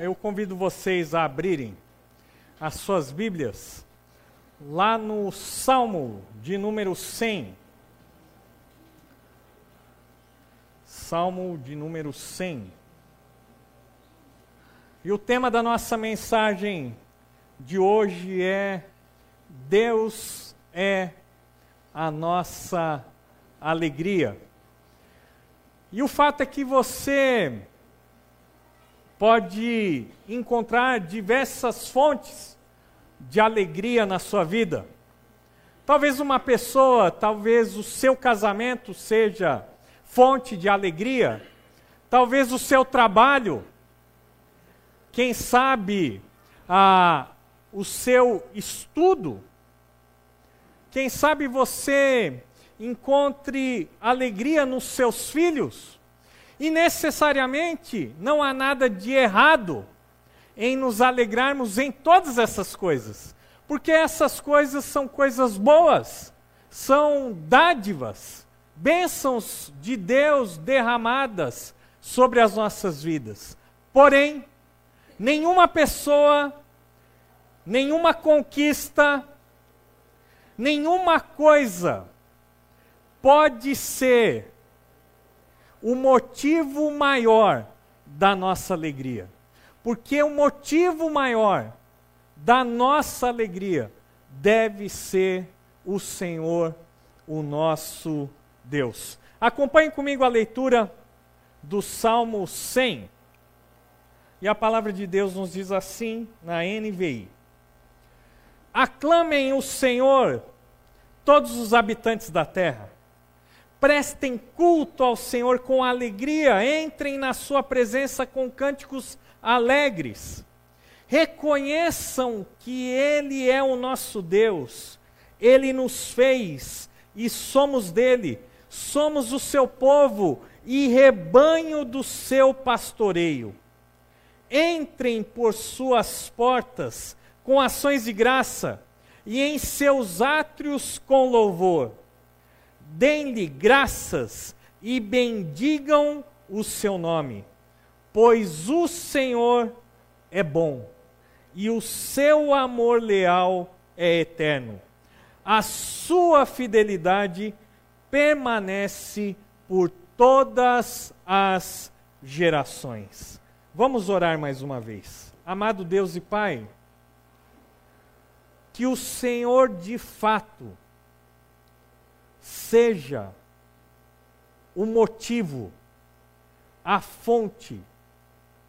eu convido vocês a abrirem as suas Bíblias lá no Salmo de número 100. Salmo de número 100. E o tema da nossa mensagem de hoje é Deus é a nossa alegria. E o fato é que você pode encontrar diversas fontes de alegria na sua vida. Talvez uma pessoa, talvez o seu casamento seja fonte de alegria, talvez o seu trabalho, quem sabe ah, o seu estudo, quem sabe você encontre alegria nos seus filhos. E necessariamente não há nada de errado em nos alegrarmos em todas essas coisas, porque essas coisas são coisas boas, são dádivas, bênçãos de Deus derramadas sobre as nossas vidas. Porém, nenhuma pessoa, nenhuma conquista, nenhuma coisa pode ser o motivo maior da nossa alegria. Porque o motivo maior da nossa alegria deve ser o Senhor, o nosso Deus. Acompanhe comigo a leitura do Salmo 100. E a palavra de Deus nos diz assim na NVI: Aclamem o Senhor, todos os habitantes da terra prestem culto ao Senhor com alegria, entrem na Sua presença com cânticos alegres. Reconheçam que Ele é o nosso Deus, Ele nos fez e somos dele, somos o seu povo e rebanho do seu pastoreio. Entrem por suas portas com ações de graça e em seus átrios com louvor deem-lhe graças e bendigam o seu nome, pois o Senhor é bom e o seu amor leal é eterno. A sua fidelidade permanece por todas as gerações. Vamos orar mais uma vez. Amado Deus e Pai, que o Senhor de fato seja o motivo, a fonte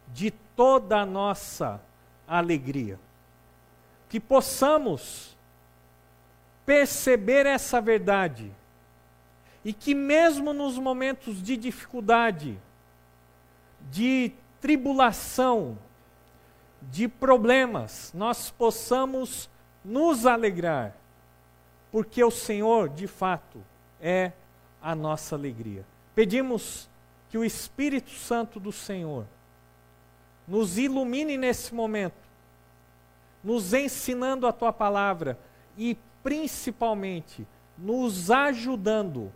de toda a nossa alegria. Que possamos perceber essa verdade e que, mesmo nos momentos de dificuldade, de tribulação, de problemas, nós possamos nos alegrar, porque o Senhor, de fato, é a nossa alegria. Pedimos que o Espírito Santo do Senhor nos ilumine nesse momento, nos ensinando a tua palavra e principalmente nos ajudando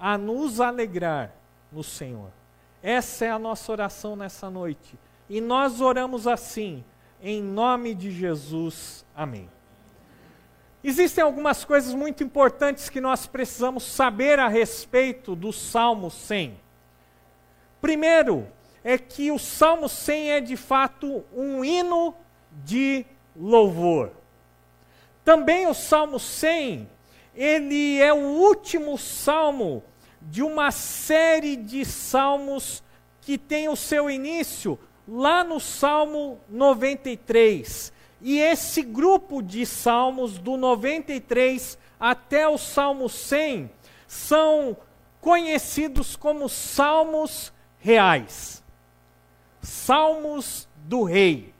a nos alegrar no Senhor. Essa é a nossa oração nessa noite. E nós oramos assim, em nome de Jesus. Amém. Existem algumas coisas muito importantes que nós precisamos saber a respeito do Salmo 100. Primeiro, é que o Salmo 100 é de fato um hino de louvor. Também o Salmo 100, ele é o último salmo de uma série de salmos que tem o seu início lá no Salmo 93 e esse grupo de salmos, do 93 até o Salmo 100, são conhecidos como salmos reais. Salmos do rei.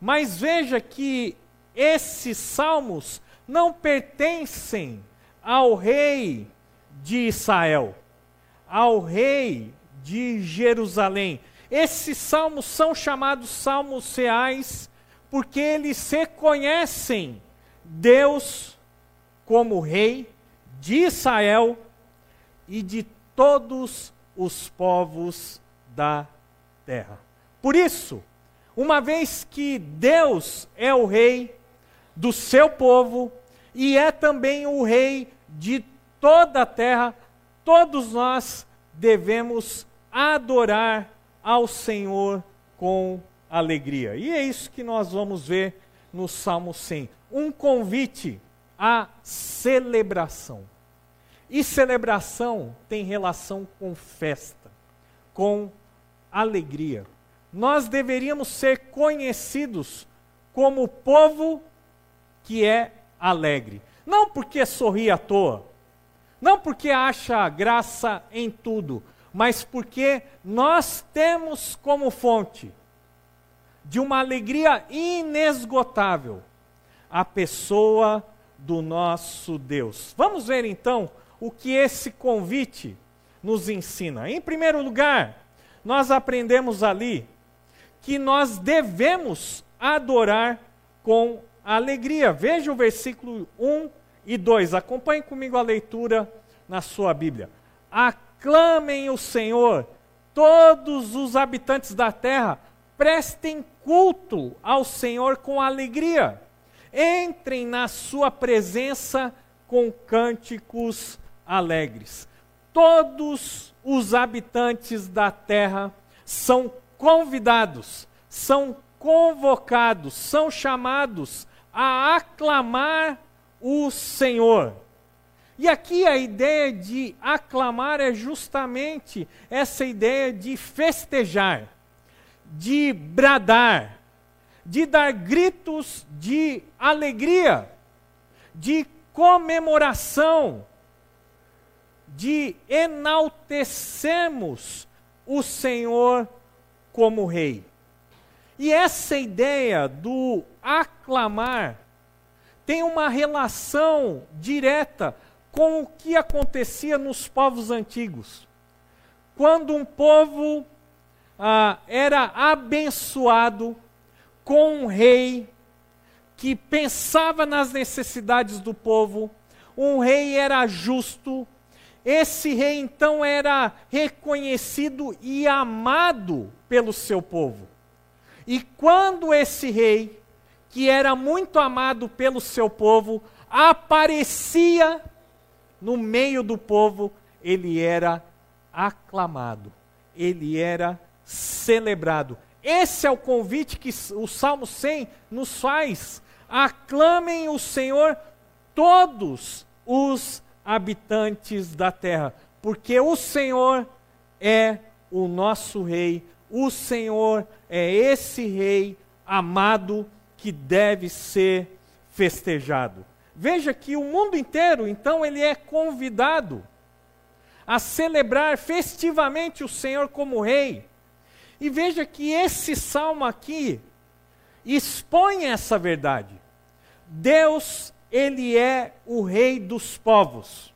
Mas veja que esses salmos não pertencem ao rei de Israel, ao rei de Jerusalém. Esses salmos são chamados salmos reais porque eles reconhecem Deus como Rei de Israel e de todos os povos da terra. Por isso, uma vez que Deus é o rei do seu povo e é também o rei de toda a terra, todos nós devemos adorar ao Senhor com alegria. E é isso que nós vamos ver no Salmo 100. Um convite à celebração. E celebração tem relação com festa, com alegria. Nós deveríamos ser conhecidos como povo que é alegre. Não porque sorri à toa, não porque acha graça em tudo, mas porque nós temos como fonte de uma alegria inesgotável a pessoa do nosso Deus. Vamos ver então o que esse convite nos ensina. Em primeiro lugar, nós aprendemos ali que nós devemos adorar com alegria. Veja o versículo 1 e 2. Acompanhe comigo a leitura na sua Bíblia. Aclamem o Senhor, todos os habitantes da terra, prestem culto ao Senhor com alegria. Entrem na sua presença com cânticos alegres. Todos os habitantes da terra são convidados, são convocados, são chamados a aclamar o Senhor. E aqui a ideia de aclamar é justamente essa ideia de festejar, de bradar, de dar gritos de alegria, de comemoração, de enaltecermos o Senhor como Rei. E essa ideia do aclamar tem uma relação direta com o que acontecia nos povos antigos. Quando um povo ah, era abençoado com um rei que pensava nas necessidades do povo, um rei era justo, esse rei então era reconhecido e amado pelo seu povo. E quando esse rei, que era muito amado pelo seu povo, aparecia no meio do povo, ele era aclamado, ele era celebrado. Esse é o convite que o Salmo 100 nos faz. Aclamem o Senhor todos os habitantes da terra, porque o Senhor é o nosso rei, o Senhor é esse rei amado que deve ser festejado. Veja que o mundo inteiro, então, ele é convidado a celebrar festivamente o Senhor como rei. E veja que esse salmo aqui expõe essa verdade. Deus, ele é o rei dos povos.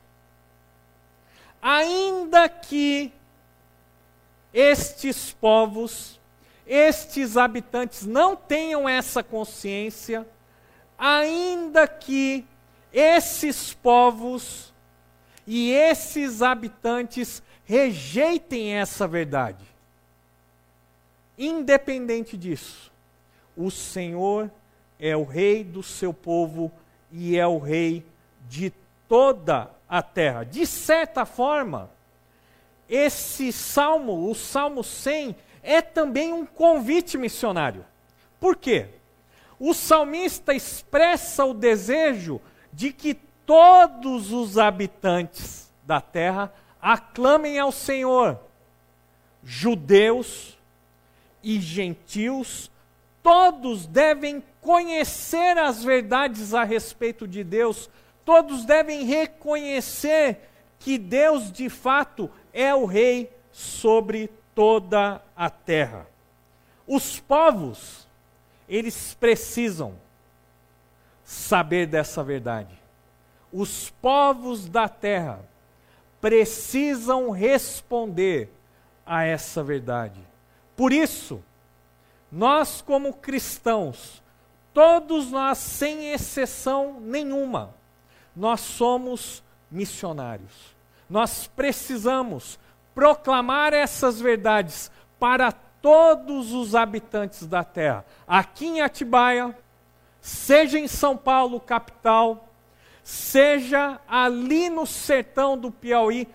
Ainda que estes povos, estes habitantes não tenham essa consciência, ainda que esses povos e esses habitantes rejeitem essa verdade. Independente disso, o Senhor é o rei do seu povo e é o rei de toda a terra. De certa forma, esse salmo, o Salmo 100, é também um convite missionário. Por quê? o salmista expressa o desejo de que todos os habitantes da terra aclamem ao Senhor, judeus e gentios, todos devem conhecer as verdades a respeito de Deus, todos devem reconhecer que Deus de fato é o Rei sobre toda a terra. Os povos eles precisam saber dessa verdade. Os povos da terra precisam responder a essa verdade. Por isso, nós, como cristãos, todos nós, sem exceção nenhuma, nós somos missionários. Nós precisamos proclamar essas verdades para todos os habitantes da terra. Aqui em Atibaia, seja em São Paulo, capital, seja ali no sertão do Piauí,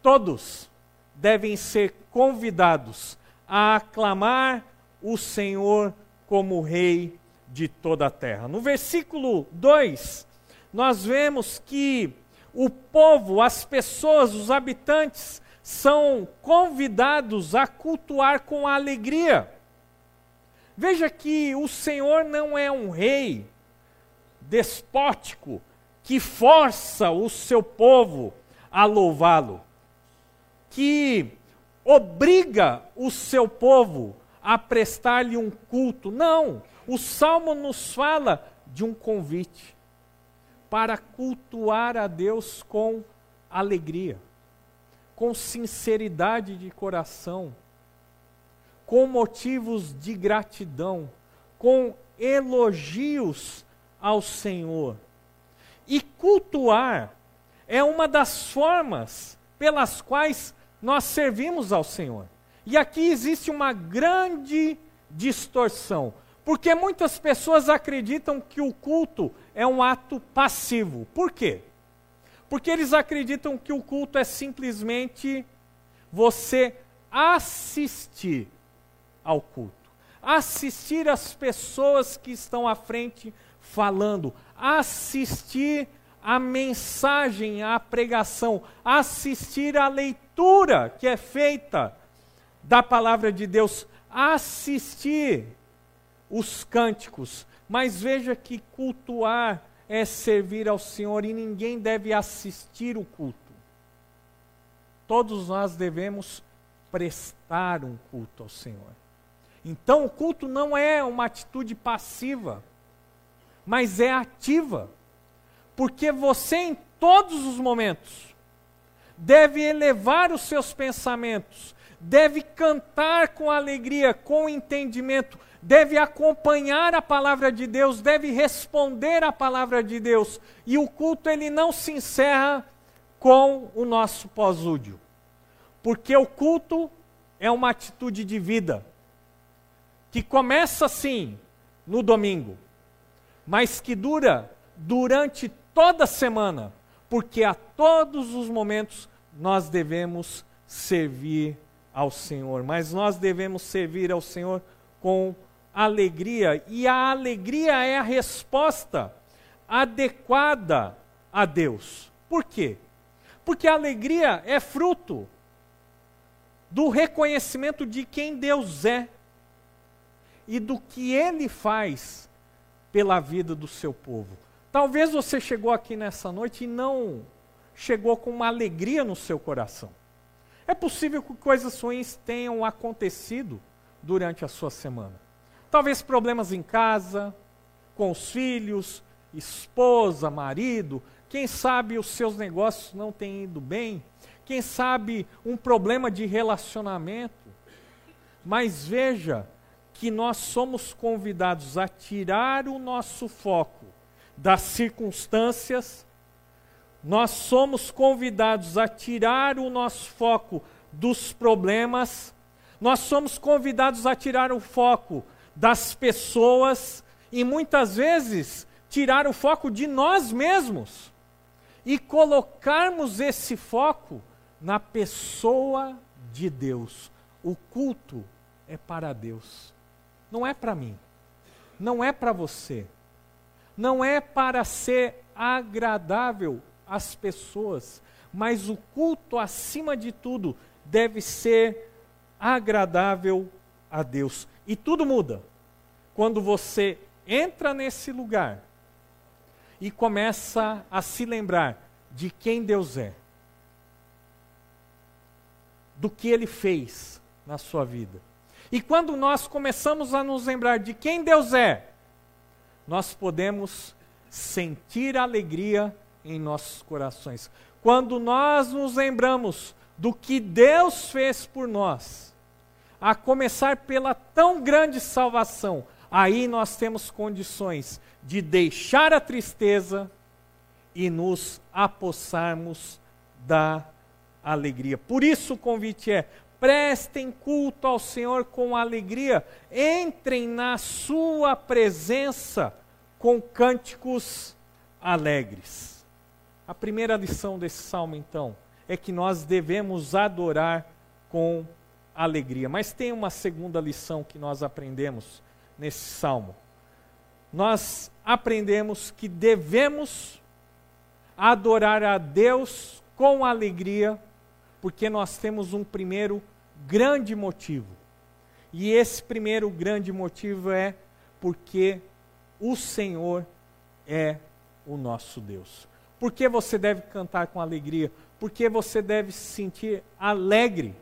todos devem ser convidados a aclamar o Senhor como Rei de toda a terra. No versículo 2, nós vemos que o povo, as pessoas, os habitantes, são convidados a cultuar com alegria. Veja que o Senhor não é um rei despótico que força o seu povo a louvá-lo, que obriga o seu povo a prestar-lhe um culto. Não, o salmo nos fala de um convite para cultuar a Deus com alegria, com sinceridade de coração com motivos de gratidão, com elogios ao Senhor. E cultuar é uma das formas pelas quais nós servimos ao Senhor. E aqui existe uma grande distorção, porque muitas pessoas acreditam que o culto é um ato passivo. Por quê? Porque eles acreditam que o culto é simplesmente você assistir ao culto, assistir as pessoas que estão à frente falando, assistir a mensagem, a pregação, assistir a leitura que é feita da palavra de Deus, assistir os cânticos. Mas veja que cultuar é servir ao Senhor e ninguém deve assistir o culto. Todos nós devemos prestar um culto ao Senhor. Então, o culto não é uma atitude passiva, mas é ativa. Porque você, em todos os momentos, deve elevar os seus pensamentos, deve cantar com alegria, com entendimento, deve acompanhar a palavra de Deus, deve responder à palavra de Deus. E o culto ele não se encerra com o nosso pós-údio. Porque o culto é uma atitude de vida que começa assim no domingo, mas que dura durante toda a semana, porque a todos os momentos nós devemos servir ao Senhor, mas nós devemos servir ao Senhor com alegria, e a alegria é a resposta adequada a Deus. Por quê? Porque a alegria é fruto do reconhecimento de quem Deus é e do que ele faz pela vida do seu povo. Talvez você chegou aqui nessa noite e não chegou com uma alegria no seu coração. É possível que coisas ruins tenham acontecido durante a sua semana. Talvez problemas em casa, com os filhos, esposa, marido, quem sabe os seus negócios não têm ido bem, quem sabe um problema de relacionamento. Mas veja, que nós somos convidados a tirar o nosso foco das circunstâncias, nós somos convidados a tirar o nosso foco dos problemas, nós somos convidados a tirar o foco das pessoas e muitas vezes tirar o foco de nós mesmos e colocarmos esse foco na pessoa de Deus. O culto é para Deus não é para mim, não é para você, não é para ser agradável às pessoas, mas o culto, acima de tudo, deve ser agradável a Deus. E tudo muda quando você entra nesse lugar e começa a se lembrar de quem Deus é, do que Ele fez na sua vida e quando nós começamos a nos lembrar de quem Deus é, nós podemos sentir alegria em nossos corações. Quando nós nos lembramos do que Deus fez por nós, a começar pela tão grande salvação, aí nós temos condições de deixar a tristeza e nos apossarmos da alegria. Por isso o convite é: prestem culto ao Senhor com alegria, entrem na sua presença com cânticos alegres. A primeira lição desse salmo, então, é que nós devemos adorar com alegria. Mas tem uma segunda lição que nós aprendemos nesse salmo. Nós aprendemos que devemos adorar a Deus com alegria, porque nós temos um primeiro grande motivo. E esse primeiro grande motivo é porque o Senhor é o nosso Deus. Por que você deve cantar com alegria? Porque você deve se sentir alegre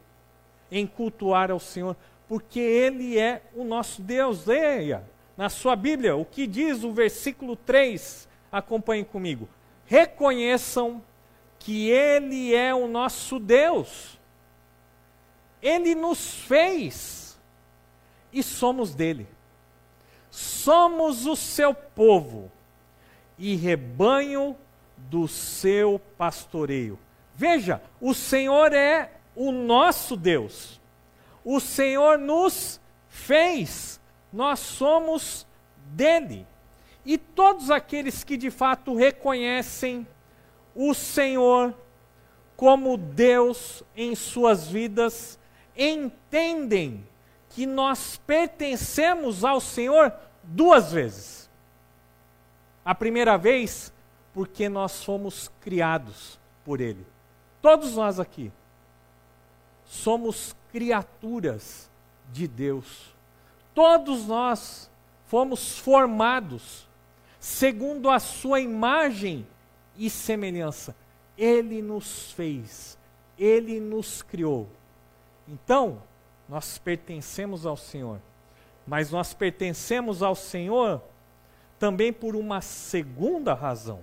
em cultuar ao Senhor, porque Ele é o nosso Deus. Leia na sua Bíblia o que diz o versículo 3. Acompanhe comigo. Reconheçam que Ele é o nosso Deus. Ele nos fez e somos dele. Somos o seu povo e rebanho do seu pastoreio. Veja, o Senhor é o nosso Deus. O Senhor nos fez, nós somos dele. E todos aqueles que de fato reconhecem o Senhor como Deus em suas vidas, entendem que nós pertencemos ao Senhor duas vezes. A primeira vez, porque nós fomos criados por Ele. Todos nós aqui somos criaturas de Deus. Todos nós fomos formados segundo a sua imagem e semelhança. Ele nos fez, ele nos criou. Então, nós pertencemos ao Senhor. Mas nós pertencemos ao Senhor também por uma segunda razão.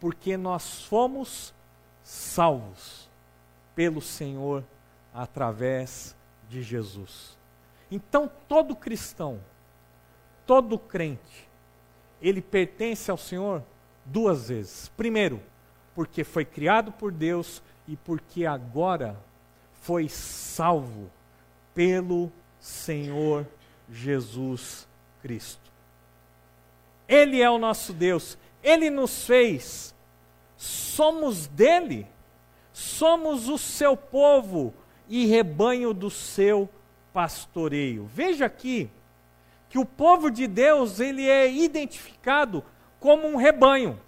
Porque nós fomos salvos pelo Senhor através de Jesus. Então, todo cristão, todo crente, ele pertence ao Senhor duas vezes. Primeiro, porque foi criado por Deus e porque agora foi salvo pelo Senhor Jesus Cristo. Ele é o nosso Deus, ele nos fez, somos dele, somos o seu povo, e rebanho do seu pastoreio. Veja aqui que o povo de Deus, ele é identificado como um rebanho.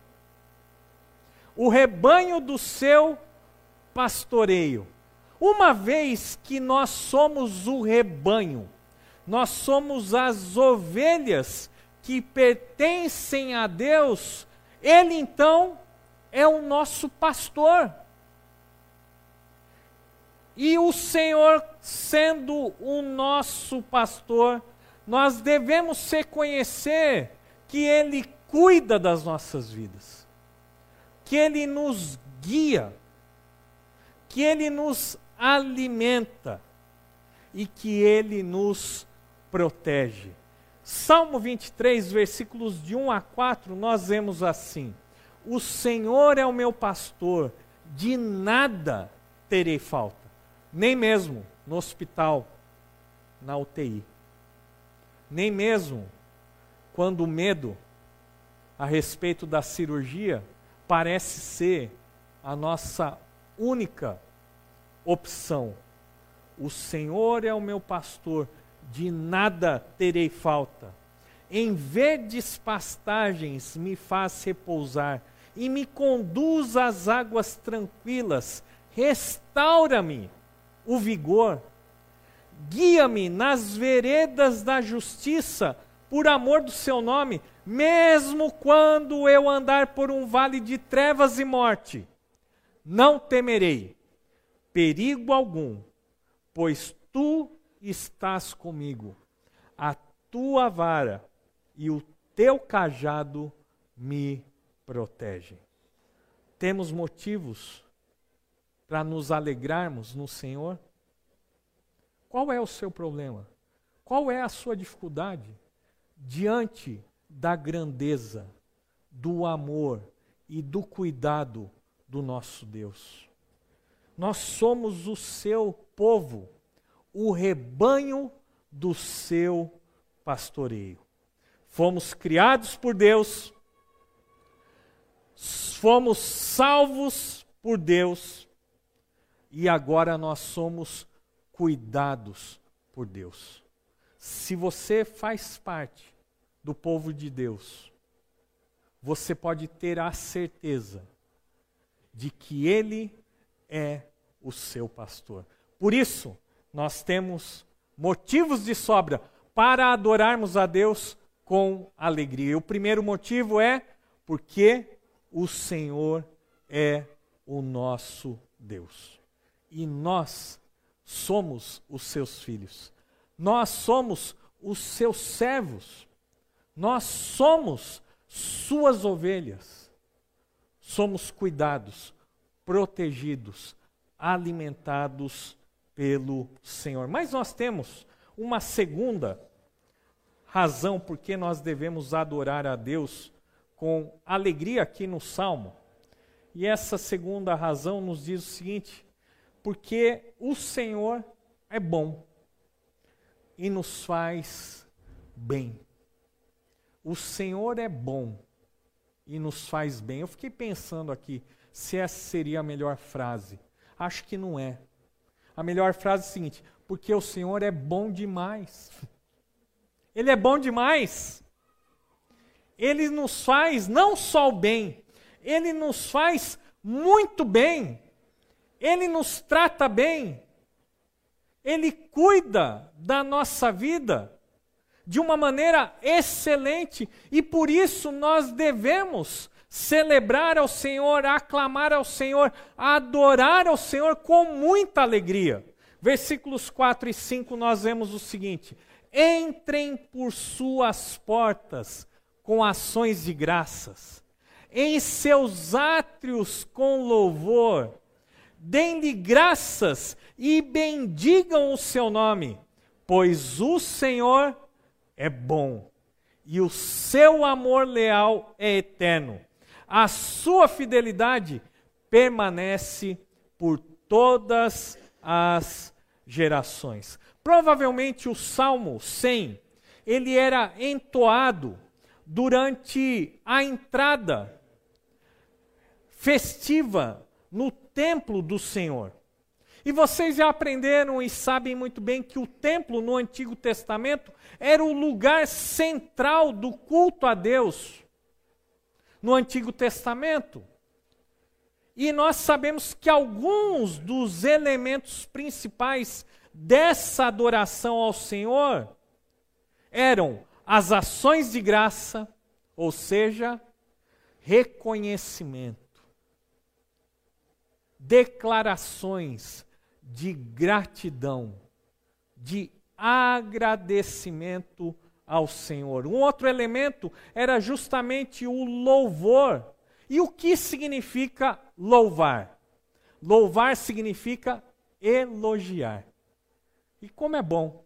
O rebanho do seu pastoreio. Uma vez que nós somos o rebanho, nós somos as ovelhas que pertencem a Deus, ele então é o nosso pastor. E o Senhor, sendo o nosso pastor, nós devemos reconhecer que Ele cuida das nossas vidas, que Ele nos guia, que Ele nos alimenta. E que Ele nos protege. Salmo 23, versículos de 1 a 4, nós vemos assim: O Senhor é o meu pastor, de nada terei falta. Nem mesmo no hospital, na UTI. Nem mesmo quando o medo a respeito da cirurgia parece ser a nossa única opção. O Senhor é o meu pastor, de nada terei falta. Em verdes pastagens me faz repousar e me conduz às águas tranquilas. Restaura-me o vigor. Guia-me nas veredas da justiça, por amor do seu nome, mesmo quando eu andar por um vale de trevas e morte. Não temerei perigo algum, pois tu estás comigo. A tua vara e o teu cajado me protegem. Temos motivos para nos alegrarmos no Senhor? Qual é o seu problema? Qual é a sua dificuldade diante da grandeza, do amor e do cuidado do nosso Deus? Nós somos o seu povo, o rebanho do seu pastoreio. Fomos criados por Deus, fomos salvos por Deus e agora nós somos cuidados por Deus. Se você faz parte do povo de Deus, você pode ter a certeza de que Ele é o seu pastor. Por isso, nós temos motivos de sobra para adorarmos a Deus com alegria. O primeiro motivo é porque o Senhor é o nosso Deus. E nós somos os seus filhos. Nós somos os seus servos. Nós somos suas ovelhas. Somos cuidados, protegidos, alimentados pelo Senhor. Mas nós temos uma segunda razão por que nós devemos adorar a Deus com alegria aqui no Salmo. E essa segunda razão nos diz o seguinte: porque o Senhor é bom e nos faz bem. O Senhor é bom e nos faz bem. Eu fiquei pensando aqui se essa seria a melhor frase. Acho que não é. A melhor frase é a seguinte: porque o Senhor é bom demais. Ele é bom demais. Ele nos faz não só o bem, ele nos faz muito bem. Ele nos trata bem. Ele cuida da nossa vida de uma maneira excelente e por isso nós devemos celebrar ao Senhor, aclamar ao Senhor, adorar ao Senhor com muita alegria. Versículos 4 e 5 nós vemos o seguinte: Entrem por suas portas com ações de graças, em seus átrios com louvor, deem-lhe graças e bendigam o seu nome, pois o Senhor é bom e o seu amor leal é eterno a sua fidelidade permanece por todas as gerações. Provavelmente o Salmo 100, ele era entoado durante a entrada festiva no templo do Senhor. E vocês já aprenderam e sabem muito bem que o templo no Antigo Testamento era o lugar central do culto a Deus no Antigo Testamento. E nós sabemos que alguns dos elementos principais dessa adoração ao Senhor eram as ações de graça, ou seja, reconhecimento, declarações de gratidão, de agradecimento ao Senhor. Um outro elemento era justamente o louvor. E o que significa louvar? Louvar significa elogiar. E como é bom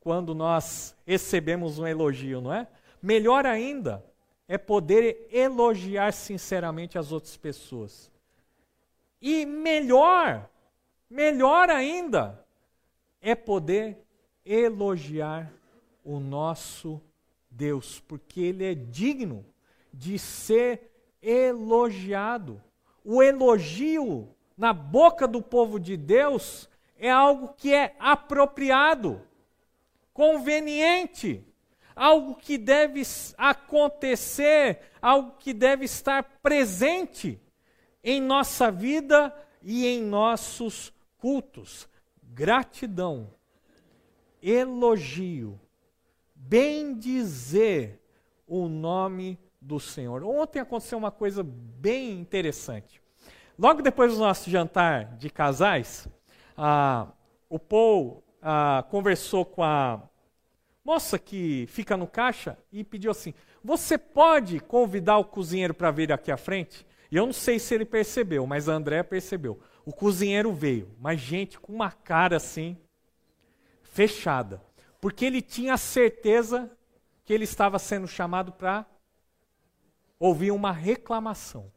quando nós recebemos um elogio, não é? Melhor ainda é poder elogiar sinceramente as outras pessoas. E melhor, melhor ainda, é poder elogiar o nosso Deus, porque ele é digno de ser elogiado. O elogio na boca do povo de Deus é algo que é apropriado, conveniente, algo que deve acontecer, algo que deve estar presente em nossa vida e em nossos cultos. Gratidão, elogio, bendizer o nome do Senhor. Ontem aconteceu uma coisa bem interessante. Logo depois do nosso jantar de casais, ah, o Paul ah, conversou com a moça que fica no caixa e pediu assim: Você pode convidar o cozinheiro para vir aqui à frente? E eu não sei se ele percebeu, mas a André percebeu. O cozinheiro veio, mas gente com uma cara assim, fechada porque ele tinha certeza que ele estava sendo chamado para ouvir uma reclamação.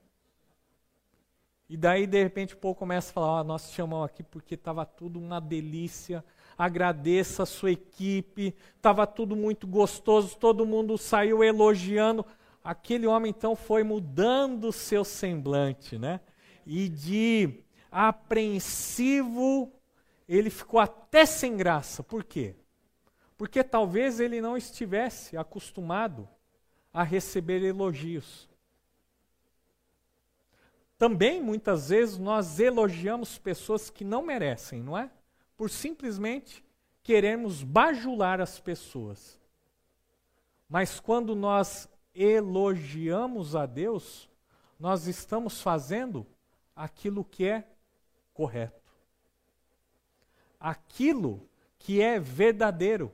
E daí, de repente, o povo começa a falar: oh, nós te chamamos aqui porque estava tudo uma delícia, agradeça a sua equipe, estava tudo muito gostoso, todo mundo saiu elogiando. Aquele homem então foi mudando o seu semblante, né? E de apreensivo, ele ficou até sem graça. Por quê? Porque talvez ele não estivesse acostumado a receber elogios. Também, muitas vezes, nós elogiamos pessoas que não merecem, não é? Por simplesmente queremos bajular as pessoas. Mas quando nós elogiamos a Deus, nós estamos fazendo aquilo que é correto. Aquilo que é verdadeiro,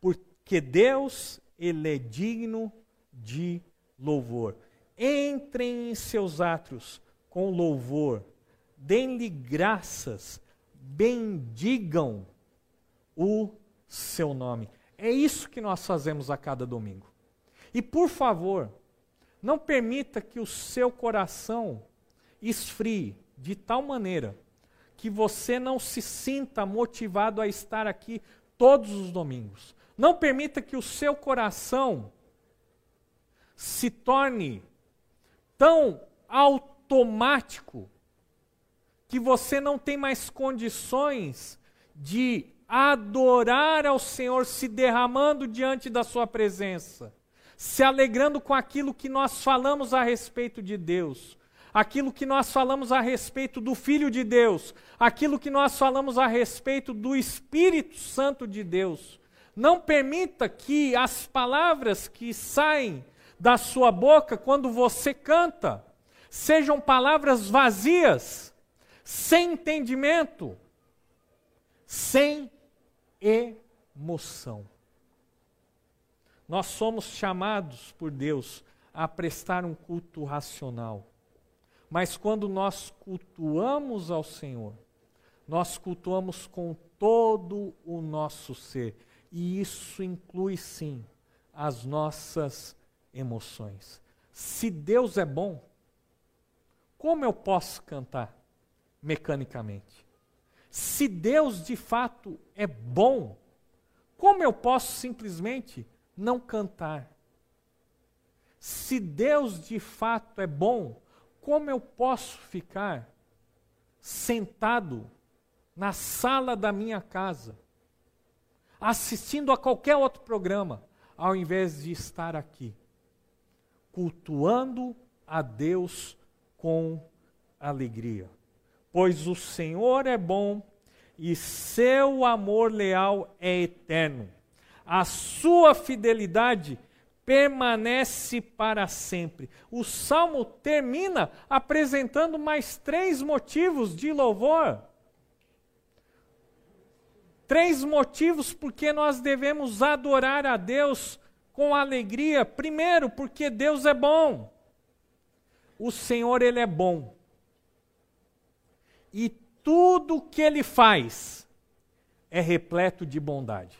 porque Deus ele é digno de louvor. Entrem em seus átrios com louvor, deem-lhe graças, bendigam o seu nome. É isso que nós fazemos a cada domingo. E por favor, não permita que o seu coração esfrie de tal maneira que você não se sinta motivado a estar aqui todos os domingos. Não permita que o seu coração se torne tão automático que você não tem mais condições de adorar ao Senhor se derramando diante da Sua presença, se alegrando com aquilo que nós falamos a respeito de Deus, aquilo que nós falamos a respeito do Filho de Deus, aquilo que nós falamos a respeito do Espírito Santo de Deus. Não permita que as palavras que saem da sua boca quando você canta, sejam palavras vazias, sem entendimento, sem emoção. Nós somos chamados por Deus a prestar um culto racional. Mas quando nós cultuamos ao Senhor, nós cultuamos com todo o nosso ser. E isso inclui sim as nossas emoções. Se Deus é bom, como eu posso cantar mecanicamente? Se Deus de fato é bom, como eu posso simplesmente não cantar? Se Deus de fato é bom, como eu posso ficar sentado na sala da minha casa, assistindo a qualquer outro programa, ao invés de estar aqui, cultuando a Deus com alegria. Pois o Senhor é bom e seu amor leal é eterno. A sua fidelidade permanece para sempre. O salmo termina apresentando mais três motivos de louvor. Três motivos porque nós devemos adorar a Deus com alegria. Primeiro, porque Deus é bom o Senhor ele é bom. E tudo que ele faz é repleto de bondade.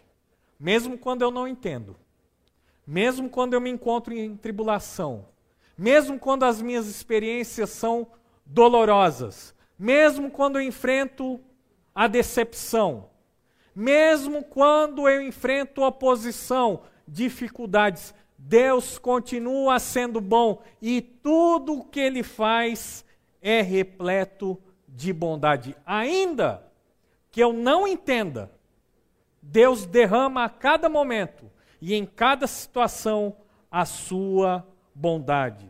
Mesmo quando eu não entendo. Mesmo quando eu me encontro em tribulação. Mesmo quando as minhas experiências são dolorosas. Mesmo quando eu enfrento a decepção. Mesmo quando eu enfrento oposição, dificuldades, Deus continua sendo bom e tudo o que ele faz é repleto de bondade. Ainda que eu não entenda, Deus derrama a cada momento e em cada situação a sua bondade.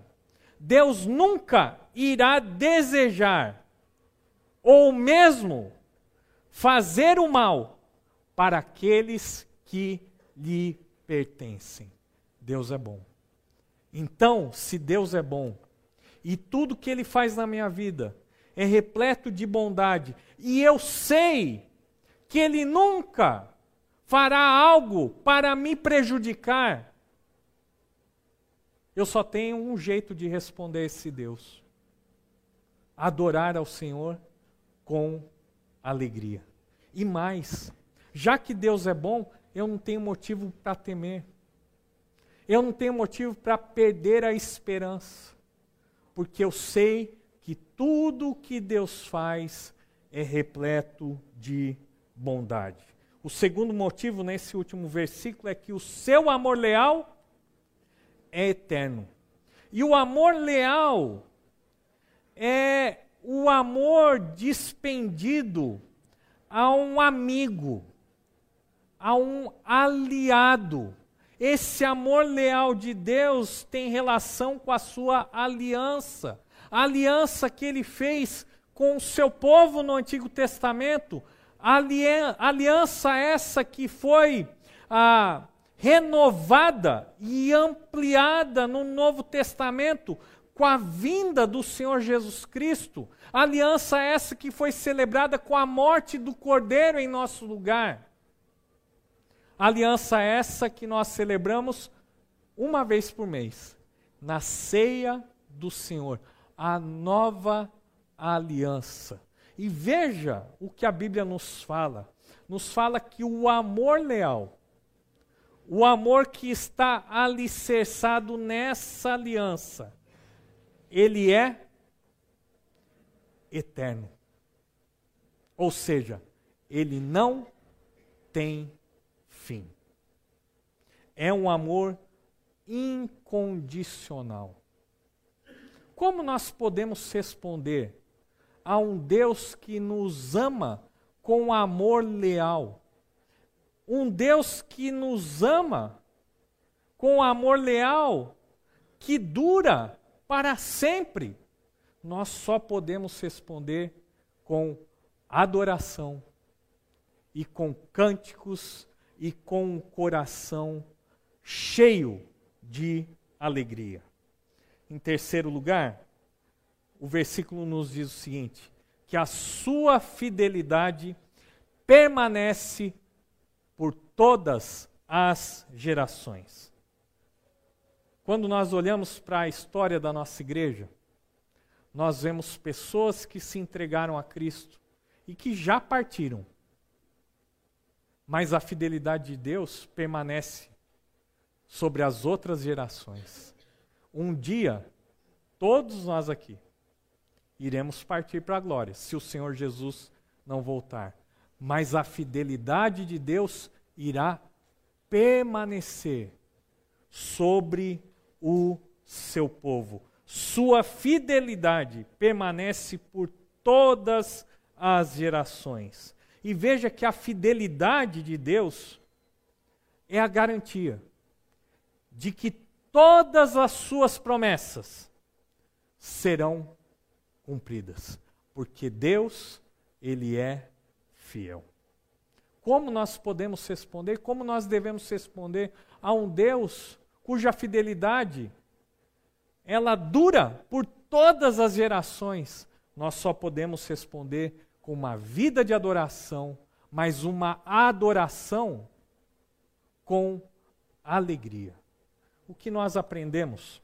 Deus nunca irá desejar ou mesmo fazer o mal para aqueles que lhe pertencem. Deus é bom. Então, se Deus é bom e tudo que Ele faz na minha vida é repleto de bondade, e eu sei que Ele nunca fará algo para me prejudicar, eu só tenho um jeito de responder a esse Deus: adorar ao Senhor com alegria. E mais, já que Deus é bom, eu não tenho motivo para temer. Eu não tenho motivo para perder a esperança, porque eu sei que tudo o que Deus faz é repleto de bondade. O segundo motivo nesse último versículo é que o seu amor leal é eterno. E o amor leal é o amor despendido a um amigo, a um aliado. Esse amor leal de Deus tem relação com a sua aliança. A aliança que ele fez com o seu povo no Antigo Testamento. Aliança essa que foi ah, renovada e ampliada no Novo Testamento com a vinda do Senhor Jesus Cristo. Aliança essa que foi celebrada com a morte do Cordeiro em nosso lugar. Aliança essa que nós celebramos uma vez por mês, na ceia do Senhor, a nova aliança. E veja o que a Bíblia nos fala. Nos fala que o amor leal, o amor que está alicerçado nessa aliança, ele é eterno. Ou seja, ele não tem fim. É um amor incondicional. Como nós podemos responder a um Deus que nos ama com amor leal? Um Deus que nos ama com amor leal que dura para sempre. Nós só podemos responder com adoração e com cânticos e com um coração cheio de alegria. Em terceiro lugar, o versículo nos diz o seguinte: que a sua fidelidade permanece por todas as gerações. Quando nós olhamos para a história da nossa igreja, nós vemos pessoas que se entregaram a Cristo e que já partiram. Mas a fidelidade de Deus permanece sobre as outras gerações. Um dia, todos nós aqui iremos partir para a glória, se o Senhor Jesus não voltar. Mas a fidelidade de Deus irá permanecer sobre o seu povo. Sua fidelidade permanece por todas as gerações. E veja que a fidelidade de Deus é a garantia de que todas as suas promessas serão cumpridas, porque Deus, ele é fiel. Como nós podemos responder? Como nós devemos responder a um Deus cuja fidelidade ela dura por todas as gerações, nós só podemos responder com uma vida de adoração, mas uma adoração com alegria. O que nós aprendemos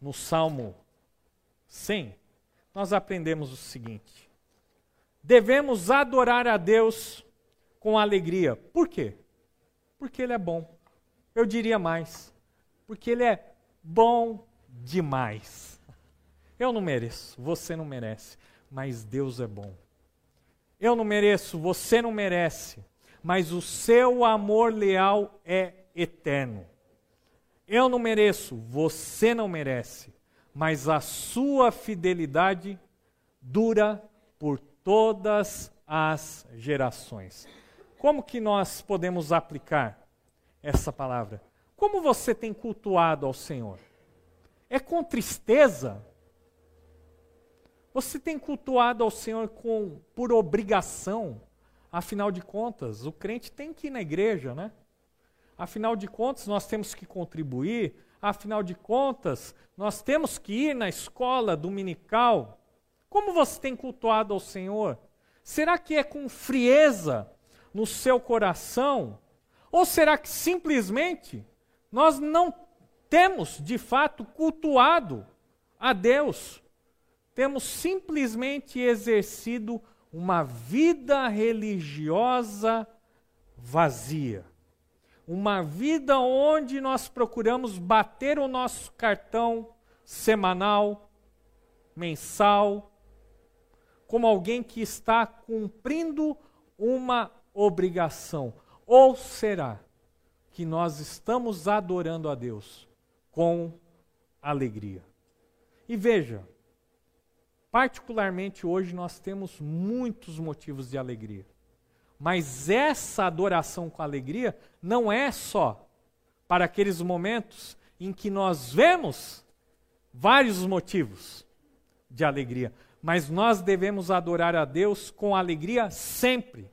no Salmo 100, nós aprendemos o seguinte: devemos adorar a Deus com alegria. Por quê? Porque Ele é bom. Eu diria mais, porque Ele é bom demais. Eu não mereço, você não merece, mas Deus é bom. Eu não mereço, você não merece, mas o seu amor leal é eterno. Eu não mereço, você não merece, mas a sua fidelidade dura por todas as gerações. Como que nós podemos aplicar essa palavra? Como você tem cultuado ao Senhor? É com tristeza? Você tem cultuado ao Senhor com, por obrigação? Afinal de contas, o crente tem que ir na igreja, né? Afinal de contas, nós temos que contribuir. Afinal de contas, nós temos que ir na escola dominical. Como você tem cultuado ao Senhor? Será que é com frieza no seu coração? Ou será que simplesmente nós não temos, de fato, cultuado a Deus. Temos simplesmente exercido uma vida religiosa vazia. Uma vida onde nós procuramos bater o nosso cartão semanal, mensal, como alguém que está cumprindo uma obrigação? Ou será que nós estamos adorando a Deus com alegria? E veja, particularmente hoje nós temos muitos motivos de alegria. Mas essa adoração com alegria não é só para aqueles momentos em que nós vemos vários motivos de alegria, mas nós devemos adorar a Deus com alegria sempre,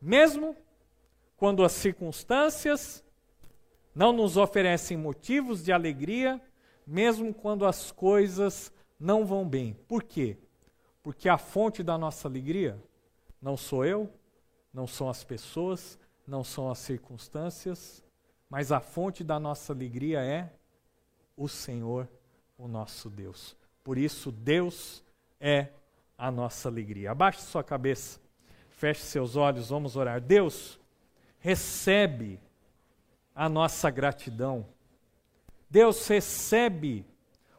mesmo quando as circunstâncias não nos oferecem motivos de alegria, mesmo quando as coisas não vão bem. Por quê? Porque a fonte da nossa alegria não sou eu, não são as pessoas, não são as circunstâncias, mas a fonte da nossa alegria é o Senhor, o nosso Deus. Por isso, Deus é a nossa alegria. Abaixe sua cabeça, feche seus olhos, vamos orar. Deus, recebe a nossa gratidão. Deus recebe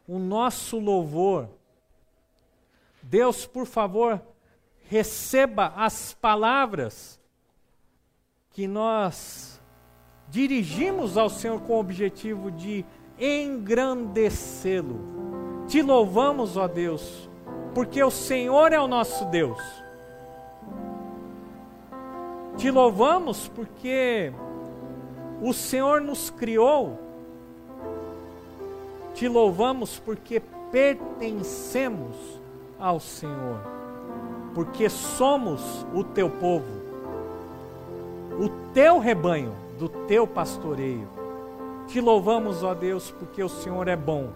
o nosso louvor. Deus, por favor, receba as palavras que nós dirigimos ao Senhor com o objetivo de engrandecê-lo. Te louvamos, ó Deus, porque o Senhor é o nosso Deus. Te louvamos porque o Senhor nos criou. Te louvamos porque pertencemos ao Senhor, porque somos o teu povo, o teu rebanho, do teu pastoreio. Te louvamos, ó Deus, porque o Senhor é bom,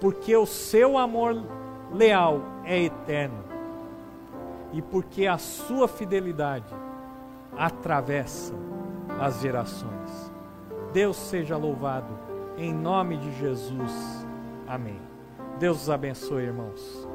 porque o seu amor leal é eterno e porque a sua fidelidade atravessa as gerações. Deus seja louvado, em nome de Jesus. Amém. Deus os abençoe, irmãos.